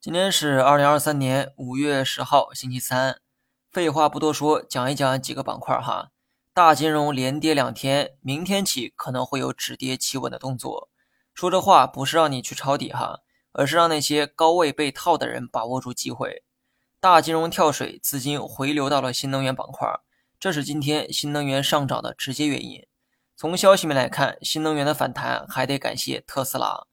今天是二零二三年五月十号，星期三。废话不多说，讲一讲几个板块哈。大金融连跌两天，明天起可能会有止跌企稳的动作。说这话不是让你去抄底哈，而是让那些高位被套的人把握住机会。大金融跳水，资金回流到了新能源板块，这是今天新能源上涨的直接原因。从消息面来看，新能源的反弹还得感谢特斯拉。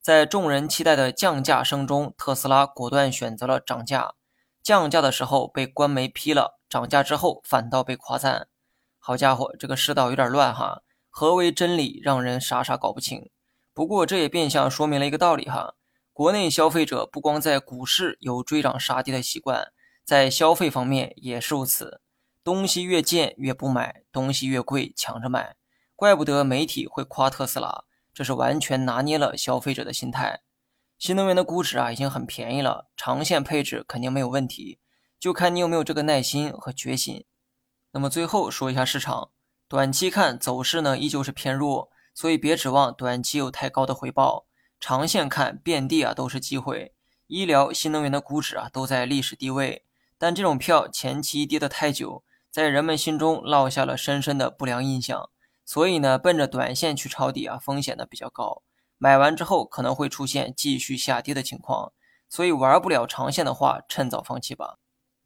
在众人期待的降价声中，特斯拉果断选择了涨价。降价的时候被官媒批了，涨价之后反倒被夸赞。好家伙，这个世道有点乱哈！何为真理，让人傻傻搞不清。不过这也变相说明了一个道理哈：国内消费者不光在股市有追涨杀跌的习惯，在消费方面也是如此。东西越贱越不买，东西越贵抢着买。怪不得媒体会夸特斯拉。这是完全拿捏了消费者的心态。新能源的估值啊，已经很便宜了，长线配置肯定没有问题，就看你有没有这个耐心和决心。那么最后说一下市场，短期看走势呢，依旧是偏弱，所以别指望短期有太高的回报。长线看，遍地啊都是机会。医疗、新能源的估值啊都在历史低位，但这种票前期跌得太久，在人们心中落下了深深的不良印象。所以呢，奔着短线去抄底啊，风险呢比较高。买完之后可能会出现继续下跌的情况，所以玩不了长线的话，趁早放弃吧。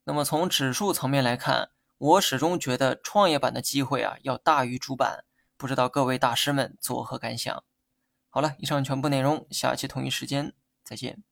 那么从指数层面来看，我始终觉得创业板的机会啊要大于主板，不知道各位大师们作何感想？好了，以上全部内容，下期同一时间再见。